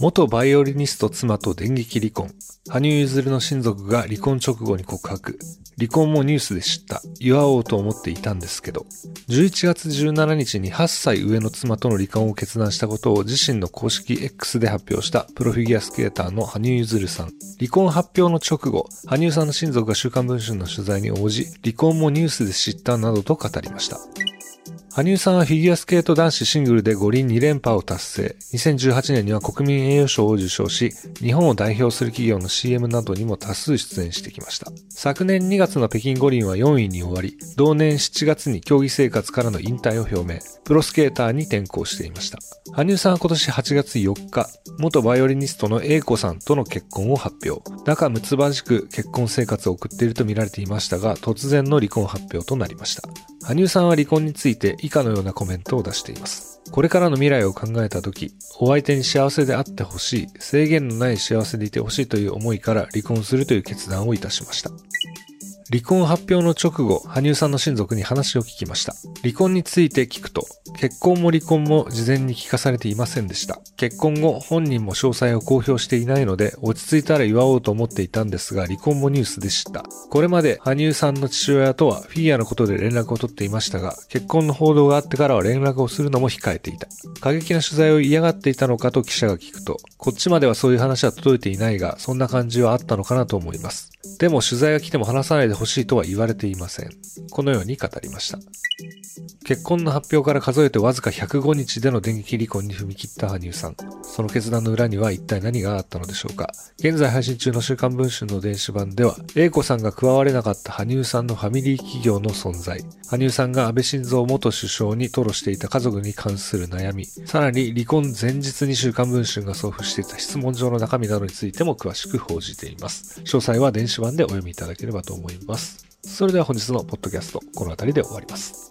元バイオリニスト妻と電撃離婚。羽生結弦の親族が離婚直後に告白。離婚もニュースで知った。祝おうと思っていたんですけど。11月17日に8歳上の妻との離婚を決断したことを自身の公式 X で発表した。プロフィギュアスケーターの羽生結弦さん。離婚発表の直後羽生さんの親族が週刊文春の取材に応じ離婚もニュースで知ったなどと語りました。羽生さんはフィギュアスケート男子シングルで五輪2連覇を達成。2018年には国民栄誉賞を受賞し、日本を代表する企業の CM などにも多数出演してきました。昨年2月の北京五輪は4位に終わり、同年7月に競技生活からの引退を表明、プロスケーターに転向していました。羽生さんは今年8月4日、元バイオリニストの英子さんとの結婚を発表。仲睦まじく結婚生活を送っていると見られていましたが、突然の離婚発表となりました。羽生さんは離婚について以下のようなコメントを出しています。これからの未来を考えた時、お相手に幸せであってほしい、制限のない幸せでいてほしいという思いから離婚するという決断をいたしました。離婚発表の直後、羽生さんの親族に話を聞きました。離婚について聞くと、結婚も離婚も事前に聞かされていませんでした。結婚後、本人も詳細を公表していないので、落ち着いたら祝おうと思っていたんですが、離婚もニュースでした。これまで羽生さんの父親とはフィギュアのことで連絡を取っていましたが、結婚の報道があってからは連絡をするのも控えていた。過激な取材を嫌がっていたのかと記者が聞くと、こっちまではそういう話は届いていないが、そんな感じはあったのかなと思います。でも取材が来ても話さないでほしいとは言われていません。このように語りました。結婚の発表から数えてわずか105日での電撃離婚に踏み切った羽生さん。その決断の裏には一体何があったのでしょうか。現在配信中の週刊文春の電子版では、A 子さんが加われなかった羽生さんのファミリー企業の存在、羽生さんが安倍晋三元首相に吐露していた家族に関する悩み、さらに離婚前日に週刊文春が送付していた質問状の中身などについても詳しく報じています。詳細は電子版でお読みいただければと思います。それでは本日のポッドキャスト、この辺りで終わります。